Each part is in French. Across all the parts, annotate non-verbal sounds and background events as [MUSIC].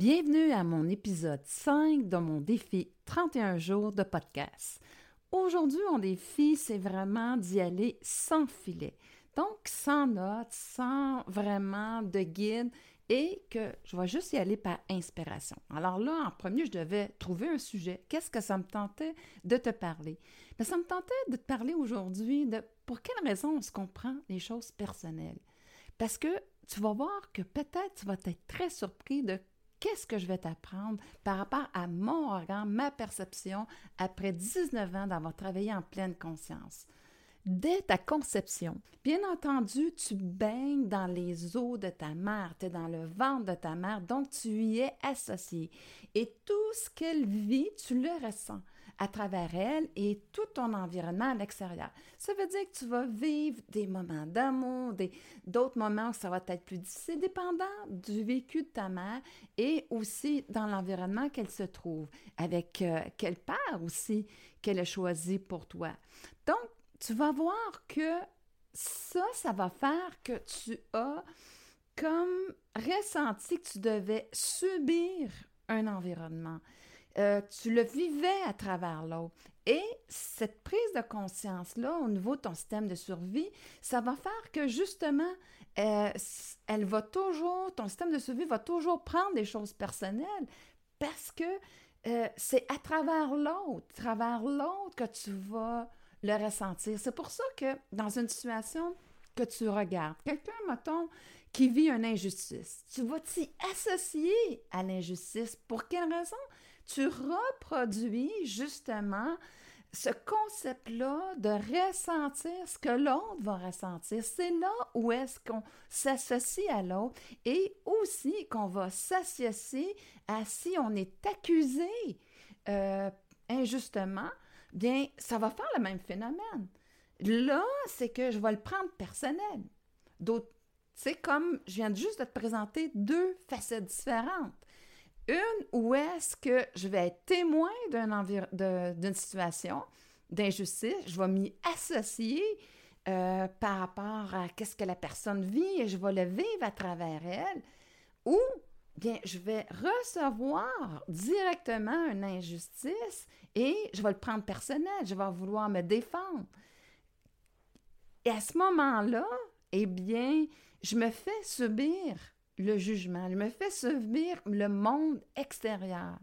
Bienvenue à mon épisode 5 de mon défi 31 jours de podcast. Aujourd'hui, mon défi, c'est vraiment d'y aller sans filet. Donc, sans notes, sans vraiment de guide et que je vais juste y aller par inspiration. Alors là, en premier, je devais trouver un sujet. Qu'est-ce que ça me tentait de te parler? Bien, ça me tentait de te parler aujourd'hui de pour quelle raison est-ce qu'on prend les choses personnelles. Parce que tu vas voir que peut-être tu vas être très surpris de qu'est-ce que je vais t'apprendre par rapport à mon regard, ma perception après 19 ans d'avoir travaillé en pleine conscience? Dès ta conception, bien entendu, tu baignes dans les eaux de ta mère, tu es dans le ventre de ta mère, donc tu y es associé. Et tout ce qu'elle vit, tu le ressens à travers elle et tout ton environnement à l'extérieur. Ça veut dire que tu vas vivre des moments d'amour, d'autres moments où ça va être plus difficile, dépendant du vécu de ta mère et aussi dans l'environnement qu'elle se trouve, avec euh, quel père aussi qu'elle a choisi pour toi. Donc, tu vas voir que ça, ça va faire que tu as comme ressenti que tu devais subir un environnement. Euh, tu le vivais à travers l'autre. Et cette prise de conscience-là au niveau de ton système de survie, ça va faire que justement, euh, elle va toujours, ton système de survie va toujours prendre des choses personnelles parce que euh, c'est à travers l'autre, à travers l'autre que tu vas le ressentir. C'est pour ça que dans une situation que tu regardes, quelqu'un, mettons, qui vit une injustice, tu vas t'y associer à l'injustice? Pour quelle raison? Tu reproduis justement ce concept-là de ressentir ce que l'autre va ressentir. C'est là où est-ce qu'on s'associe à l'autre et aussi qu'on va s'associer à si on est accusé euh, injustement bien, ça va faire le même phénomène. Là, c'est que je vais le prendre personnel. D'autres, c'est comme je viens juste de te présenter deux facettes différentes. Une où est-ce que je vais être témoin d'une situation d'injustice, je vais m'y associer euh, par rapport à qu'est-ce que la personne vit et je vais le vivre à travers elle, ou bien, je vais recevoir directement une injustice et je vais le prendre personnel, je vais vouloir me défendre. Et à ce moment-là, eh bien, je me fais subir le jugement, je me fais subir le monde extérieur.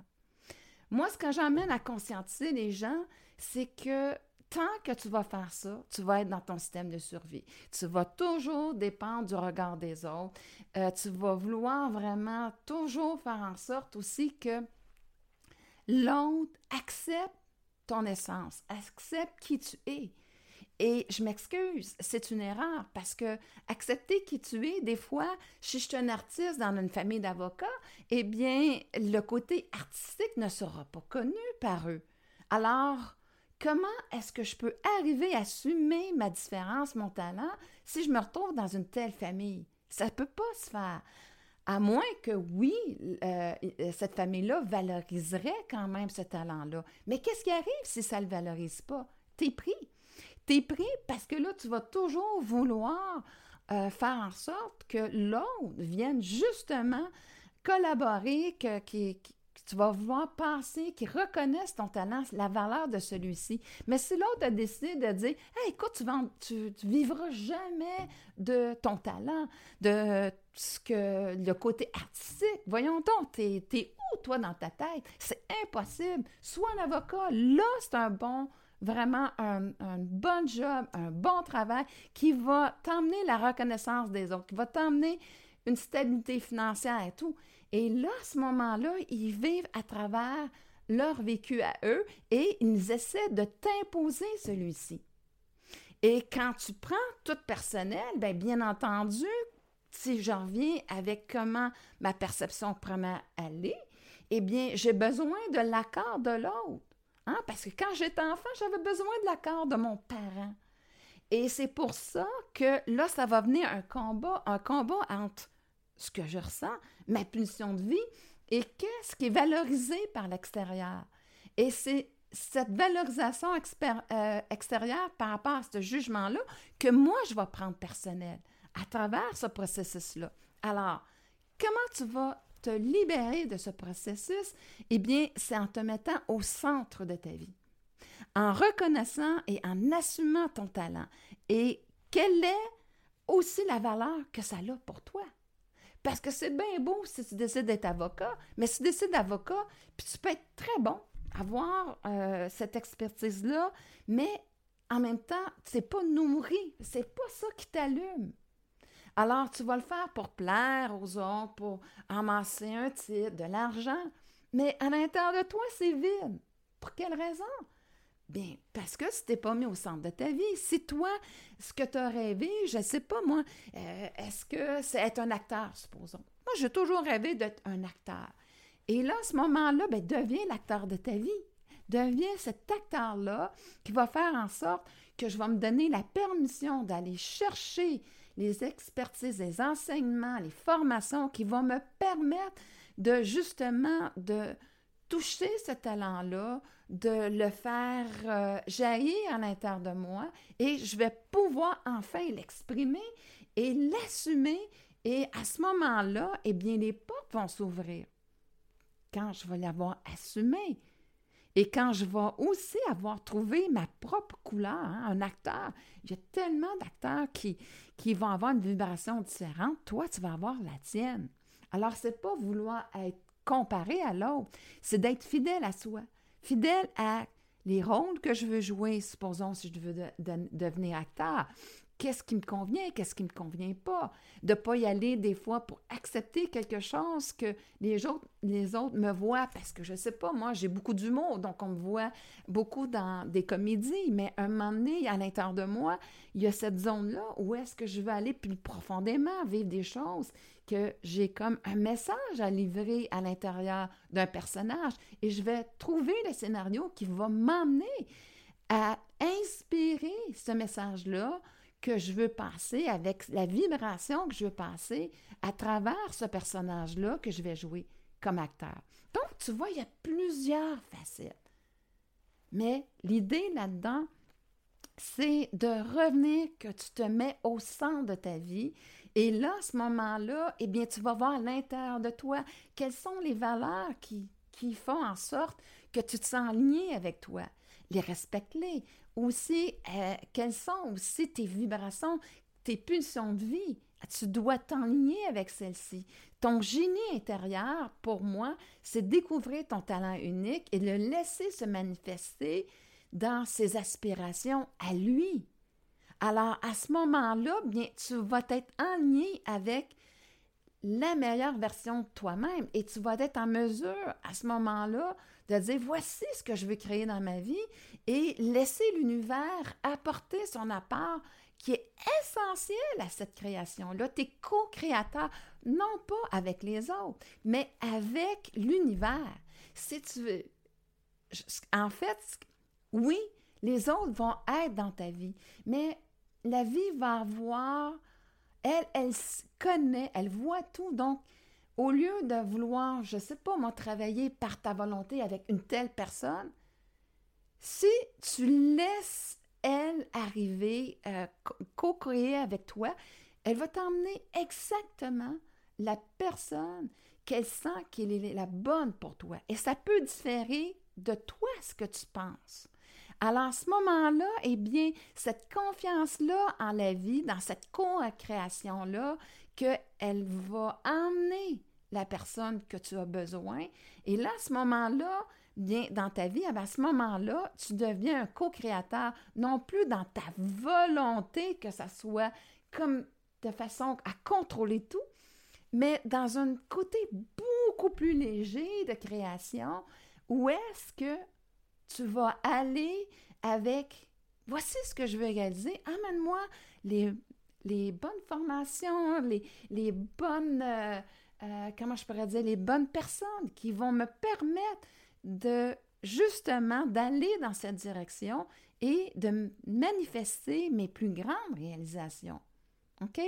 Moi, ce que j'emmène à conscientiser les gens, c'est que tant que tu vas faire ça, tu vas être dans ton système de survie. Tu vas toujours dépendre du regard des autres. Euh, tu vas vouloir vraiment toujours faire en sorte aussi que l'autre accepte ton essence, accepte qui tu es. Et je m'excuse, c'est une erreur parce que accepter qui tu es, des fois, si je suis un artiste dans une famille d'avocats, eh bien, le côté artistique ne sera pas connu par eux. Alors, comment est-ce que je peux arriver à assumer ma différence, mon talent, si je me retrouve dans une telle famille? Ça ne peut pas se faire. À moins que, oui, euh, cette famille-là valoriserait quand même ce talent-là. Mais qu'est-ce qui arrive si ça ne le valorise pas? T'es pris. T'es pris parce que là, tu vas toujours vouloir euh, faire en sorte que l'autre vienne justement collaborer, que, tu vas vouloir penser qu'ils reconnaissent ton talent, la valeur de celui-ci. Mais si l'autre a décidé de dire écoute, tu, vas, tu, vivras jamais de ton talent, de ce que le côté artistique, voyons donc, t'es es où, toi, dans ta tête? C'est impossible. Sois un avocat, là, c'est un bon vraiment un, bon job, un bon travail qui va t'emmener la reconnaissance des autres, qui va t'emmener une stabilité financière et tout. Et là, à ce moment-là, ils vivent à travers leur vécu à eux et ils essaient de t'imposer celui-ci. Et quand tu prends tout personnel, bien, bien entendu, si je reviens avec comment ma perception pourrait aller, eh bien, j'ai besoin de l'accord de l'autre. Hein? Parce que quand j'étais enfant, j'avais besoin de l'accord de mon parent. Et c'est pour ça que là, ça va venir un combat, un combat entre ce que je ressens, ma pulsion de vie, et qu'est-ce qui est valorisé par l'extérieur. Et c'est cette valorisation euh, extérieure par rapport à ce jugement-là que moi, je vais prendre personnel à travers ce processus-là. Alors, comment tu vas te libérer de ce processus, eh bien, c'est en te mettant au centre de ta vie, en reconnaissant et en assumant ton talent et quelle est aussi la valeur que ça a pour toi? Parce que c'est bien beau si tu décides d'être avocat, mais si tu décides d'avocat, puis tu peux être très bon, avoir euh, cette expertise-là, mais en même temps, c'est pas nourri, c'est pas ça qui t'allume. Alors, tu vas le faire pour plaire aux autres, pour amasser un titre, de l'argent, mais à l'intérieur de toi, c'est vide. Pour quelle raison? Bien, parce que tu t'es pas mis au centre de ta vie. Si toi, ce que tu as rêvé, je ne sais pas moi, euh, est-ce que c'est être un acteur, supposons? Moi, j'ai toujours rêvé d'être un acteur. Et là, à ce moment-là, ben, deviens l'acteur de ta vie. Deviens cet acteur-là qui va faire en sorte que je vais me donner la permission d'aller chercher les expertises, les enseignements, les formations qui vont me permettre de justement de toucher ce talent-là, de le faire euh, jaillir à l'intérieur de moi et je vais pouvoir enfin l'exprimer et l'assumer et à ce moment-là, eh bien, les portes vont s'ouvrir quand je vais l'avoir assumé. Et quand je vais aussi avoir trouvé ma propre couleur, hein, un acteur, il y a tellement d'acteurs qui, qui vont avoir une vibration différente. Toi, tu vas avoir la tienne. Alors, c'est pas vouloir être comparé à l'autre, c'est d'être fidèle à soi, fidèle à les rôles que je veux jouer, supposons si je veux devenir acteur, qu'est-ce qui me convient, qu'est-ce qui me convient pas, de ne pas y aller des fois pour accepter quelque chose que les autres, les autres me voient, parce que je ne sais pas, moi j'ai beaucoup d'humour, donc on me voit beaucoup dans des comédies, mais un moment donné, à l'intérieur de moi, il y a cette zone-là où est-ce que je veux aller plus profondément, vivre des choses que j'ai comme un message à livrer à l'intérieur d'un personnage. Et je vais trouver le scénario qui va m'emmener à inspirer ce message-là que je veux passer, avec la vibration que je veux passer à travers ce personnage-là que je vais jouer comme acteur. Donc, tu vois, il y a plusieurs facettes. Mais l'idée là-dedans, c'est de revenir que tu te mets au centre de ta vie. Et là, à ce moment-là, eh bien, tu vas voir à l'intérieur de toi quelles sont les valeurs qui, font en sorte que tu te sens lié avec toi. Les respecte-les aussi, euh, quelles sont aussi tes vibrations, tes pulsions de vie? Tu dois t'enligner avec celles-ci. Ton génie intérieur, pour moi, c'est découvrir ton talent unique et le laisser se manifester dans ses aspirations à lui. Alors, à ce moment-là, bien, tu vas être aligné avec la meilleure version de toi-même et tu vas être en mesure, à ce moment-là, de dire voici ce que je veux créer dans ma vie et laisser l'univers apporter son apport qui est essentiel à cette création-là. Tu es co-créateur, non pas avec les autres, mais avec l'univers. Si tu veux. En fait, oui, les autres vont être dans ta vie, mais la vie va avoir. Elle, elle connaît, elle voit tout. Donc, au lieu de vouloir, je sais pas, moi, travailler par ta volonté avec une telle personne, si tu laisses elle arriver, euh, co-créer avec toi, elle va t'emmener exactement la personne qu'elle sent qu'elle est la bonne pour toi. Et ça peut différer de toi ce que tu penses. Alors, à ce moment-là, eh bien, cette confiance-là en la vie, dans cette co-création-là, qu'elle va emmener la personne que tu as besoin. Et là, à ce moment-là, bien dans ta vie, à ce moment-là, tu deviens un co-créateur, non plus dans ta volonté que ça soit comme de façon à contrôler tout, mais dans un côté beaucoup plus léger de création, où est-ce que tu vas aller avec voici ce que je veux réaliser, amène-moi les, bonnes formations, les, les bonnes, euh, euh, comment je pourrais dire, les bonnes personnes qui vont me permettre de justement d'aller dans cette direction et de manifester mes plus grandes réalisations. OK?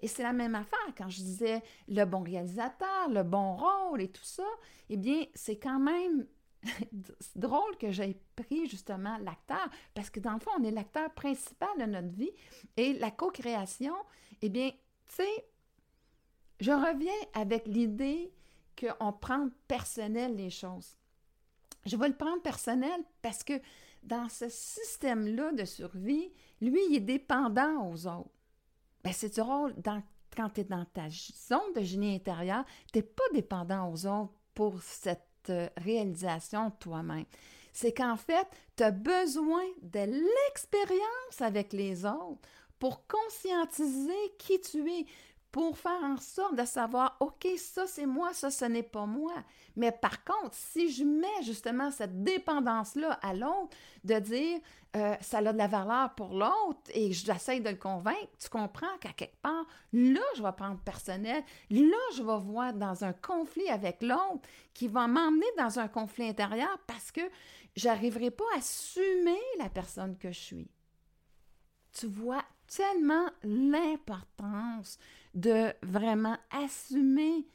Et c'est la même affaire quand je disais le bon réalisateur, le bon rôle et tout ça. Eh bien, c'est quand même [LAUGHS] drôle que j'ai pris justement l'acteur, parce que dans le fond, on est l'acteur principal de notre vie. Et la co-création, eh bien, tu sais, je reviens avec l'idée qu'on prend personnel les choses. Je vais le prendre personnel parce que dans ce système-là de survie, lui, il est dépendant aux autres. Ben, c'est drôle, quand tu es dans ta zone de génie intérieur, tu n'es pas dépendant aux autres pour cette euh, réalisation toi-même. C'est qu'en fait, tu as besoin de l'expérience avec les autres pour conscientiser qui tu es, pour faire en sorte de savoir, OK, ça c'est moi, ça ce n'est pas moi. Mais par contre, si je mets justement cette dépendance-là à l'autre, de dire, euh, ça a de la valeur pour l'autre et j'essaie de le convaincre, tu comprends qu'à quelque part, là, je vais prendre personnel, là, je vais voir dans un conflit avec l'autre qui va m'emmener dans un conflit intérieur parce que j'arriverai pas à assumer la personne que je suis. Tu vois tellement l'importance de vraiment assumer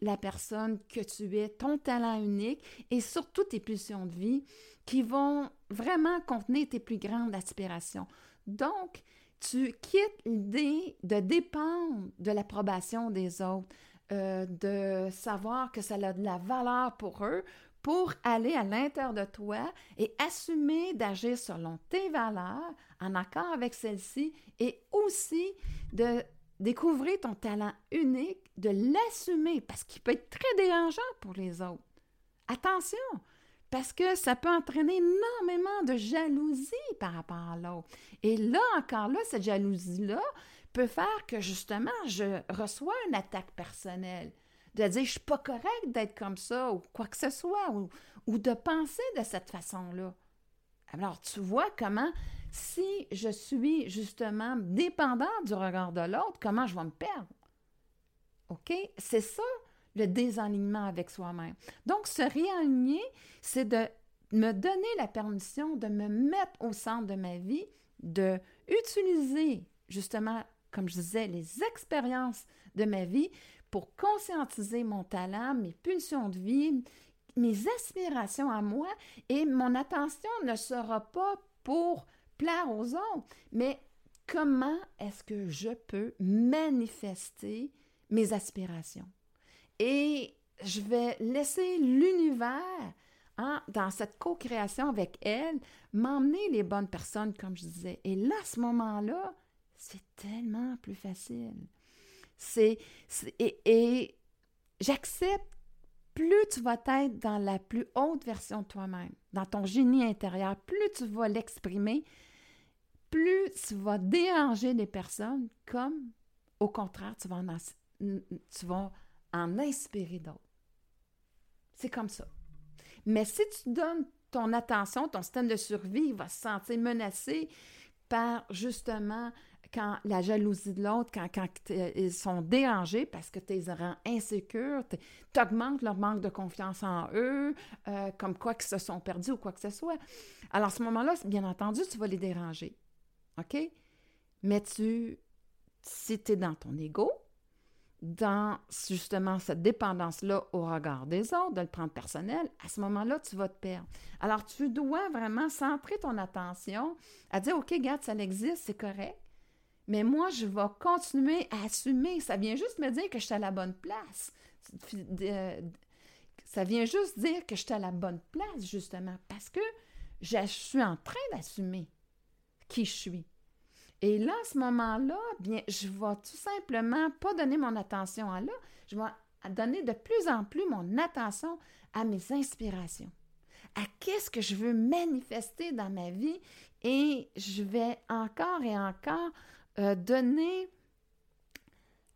la personne que tu es, ton talent unique et surtout tes pulsions de vie qui vont vraiment contenir tes plus grandes aspirations. Donc, tu quittes l'idée de dépendre de l'approbation des autres, euh, de savoir que ça a de la valeur pour eux, pour aller à l'intérieur de toi et assumer d'agir selon tes valeurs, en accord avec celles-ci, et aussi de découvrir ton talent unique, de l'assumer, parce qu'il peut être très dérangeant pour les autres. Attention, parce que ça peut entraîner énormément de jalousie par rapport à l'autre. Et là, encore là, cette jalousie-là peut faire que justement, je reçois une attaque personnelle, de dire je suis pas correct d'être comme ça, ou quoi que ce soit, ou, ou de penser de cette façon-là. Alors, tu vois comment si je suis justement dépendant du regard de l'autre, comment je vais me perdre? OK? C'est ça le désalignement avec soi-même. Donc, se réaligner, c'est de me donner la permission de me mettre au centre de ma vie, de utiliser justement, comme je disais, les expériences de ma vie pour conscientiser mon talent, mes pulsions de vie, mes aspirations à moi et mon attention ne sera pas pour plaire aux autres, mais comment est-ce que je peux manifester mes aspirations? Et je vais laisser l'univers, hein, dans cette co-création avec elle, m'emmener les bonnes personnes, comme je disais. Et là, à ce moment-là, c'est tellement plus facile. C'est, et, et j'accepte plus tu vas être dans la plus haute version de toi-même, dans ton génie intérieur, plus tu vas l'exprimer, plus tu vas déranger les personnes, comme au contraire, tu vas en, inspirer d'autres. C'est comme ça. Mais si tu donnes ton attention, ton système de survie va se sentir menacé par justement quand la jalousie de l'autre, quand, quand ils sont dérangés parce que tu les rends insécures, tu augmentes leur manque de confiance en eux, euh, comme quoi qu'ils se sont perdus ou quoi que ce soit. Alors, à ce moment-là, bien entendu, tu vas les déranger. OK? Mais tu, si tu es dans ton ego, dans justement cette dépendance-là au regard des autres, de le prendre personnel, à ce moment-là, tu vas te perdre. Alors, tu dois vraiment centrer ton attention à dire, OK, regarde, ça existe, c'est correct, mais moi, je vais continuer à assumer. Ça vient juste me dire que je suis à la bonne place. Ça vient juste dire que je suis à la bonne place, justement, parce que je suis en train d'assumer qui je suis. Et là, à ce moment-là, bien, je vais tout simplement pas donner mon attention à là, je vais donner de plus en plus mon attention à mes inspirations, à qu'est-ce que je veux manifester dans ma vie et je vais encore et encore euh, donner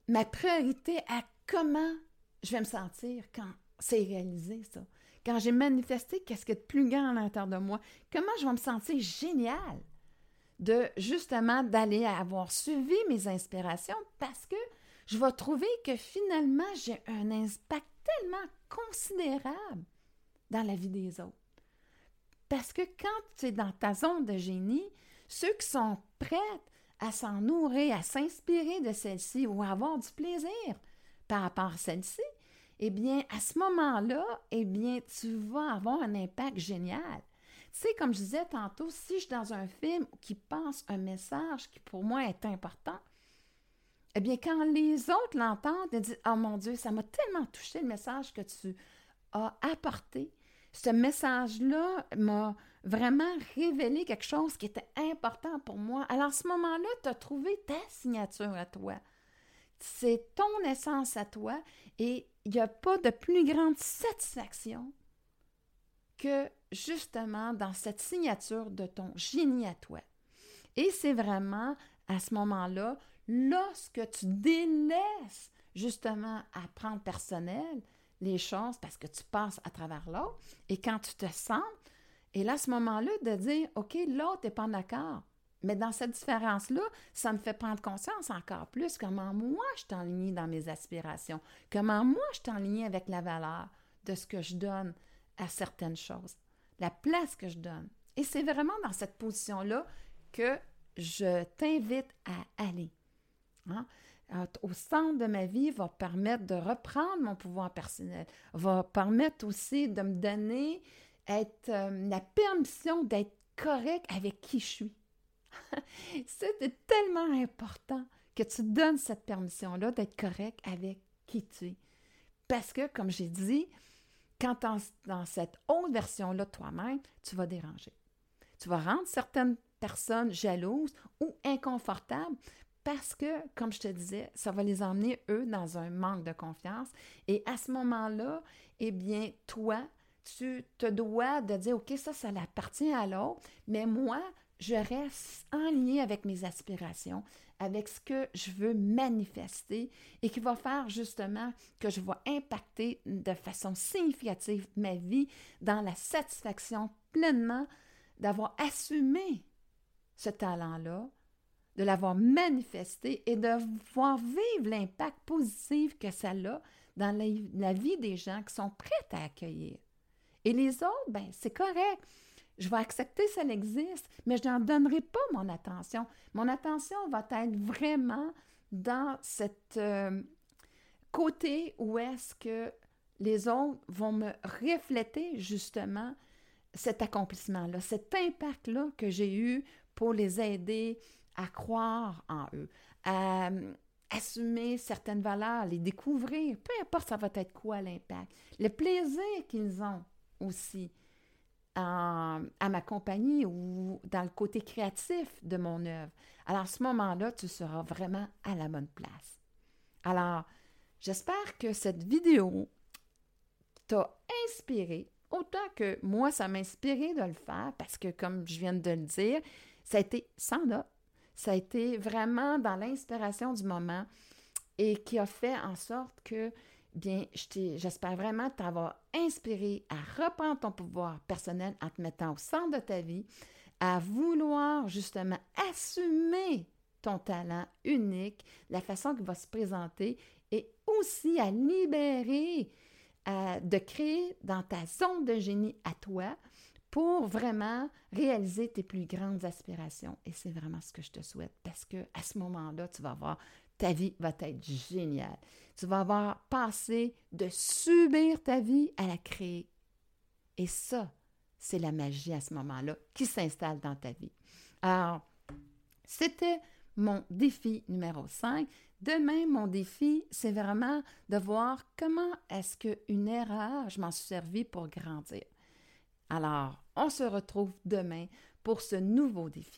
ma priorité à comment je vais me sentir quand c'est réalisé, ça. Quand j'ai manifesté qu'est-ce qui est de plus grand à l'intérieur de moi, comment je vais me sentir génial de justement d'aller avoir suivi mes inspirations parce que je vais trouver que finalement j'ai un impact tellement considérable dans la vie des autres. Parce que quand tu es dans ta zone de génie, ceux qui sont prêts à s'en nourrir, à s'inspirer de celle-ci ou à avoir du plaisir par rapport à celle-ci, eh bien, à ce moment-là, eh bien, tu vas avoir un impact génial. Sais, comme je disais tantôt, si je suis dans un film qui pense un message qui pour moi est important, eh bien, quand les autres l'entendent, ils disent Oh mon Dieu, ça m'a tellement touché le message que tu as apporté. Ce message-là m'a vraiment révélé quelque chose qui était important pour moi. Alors, à ce moment-là, tu as trouvé ta signature à toi. C'est ton essence à toi et il n'y a pas de plus grande satisfaction que justement dans cette signature de ton génie à toi. Et c'est vraiment à ce moment-là lorsque tu délaisses justement à prendre personnel les choses parce que tu passes à travers l'autre et quand tu te sens, et là, à ce moment-là, de dire, OK, l'autre n'est pas d'accord. Mais dans cette différence-là, ça me fait prendre conscience encore plus comment moi je suis en dans mes aspirations, comment moi je suis en avec la valeur de ce que je donne à certaines choses, la place que je donne. Et c'est vraiment dans cette position-là que je t'invite à aller. Hein? Au centre de ma vie va permettre de reprendre mon pouvoir personnel, va permettre aussi de me donner être, euh, la permission d'être correct avec qui je suis. [LAUGHS] C'est tellement important que tu donnes cette permission-là d'être correct avec qui tu es. Parce que, comme j'ai dit, quand dans cette autre version-là de toi-même, tu vas déranger. Tu vas rendre certaines personnes jalouses ou inconfortables parce que, comme je te disais, ça va les emmener, eux, dans un manque de confiance. Et à ce moment-là, eh bien, toi, tu te dois de dire, OK, ça, ça appartient à l'autre, mais moi, je reste en lien avec mes aspirations, avec ce que je veux manifester et qui va faire justement que je vais impacter de façon significative ma vie dans la satisfaction pleinement d'avoir assumé ce talent-là, de l'avoir manifesté et de voir vivre l'impact positif que ça a dans la, vie des gens qui sont prêts à accueillir. Et les autres, ben c'est correct. Je vais accepter ça existe, mais je n'en donnerai pas mon attention. Mon attention va être vraiment dans cette euh, côté où est-ce que les autres vont me refléter justement cet accomplissement-là, cet impact-là que j'ai eu pour les aider à croire en eux, à euh, assumer certaines valeurs, les découvrir, peu importe ça va être quoi l'impact, le plaisir qu'ils ont aussi à ma compagnie ou dans le côté créatif de mon œuvre. Alors à ce moment-là, tu seras vraiment à la bonne place. Alors, j'espère que cette vidéo t'a inspiré autant que moi, ça m'a inspiré de le faire parce que, comme je viens de le dire, ça a été sans note. Ça a été vraiment dans l'inspiration du moment et qui a fait en sorte que, bien, j'espère vraiment t'avoir inspiré à reprendre ton pouvoir personnel en te mettant au centre de ta vie, à vouloir justement assumer ton talent unique, la façon qu'il va se présenter et aussi à libérer, de créer dans ta zone de génie à toi pour vraiment réaliser tes plus grandes aspirations. Et c'est vraiment ce que je te souhaite parce que à ce moment-là, tu vas voir, ta vie va être géniale. Tu vas avoir passé de subir ta vie à la créer. Et ça, c'est la magie à ce moment-là qui s'installe dans ta vie. Alors, c'était mon défi numéro 5. Demain, mon défi, c'est vraiment de voir comment est-ce qu'une erreur, je m'en suis servi pour grandir. Alors, on se retrouve demain pour ce nouveau défi.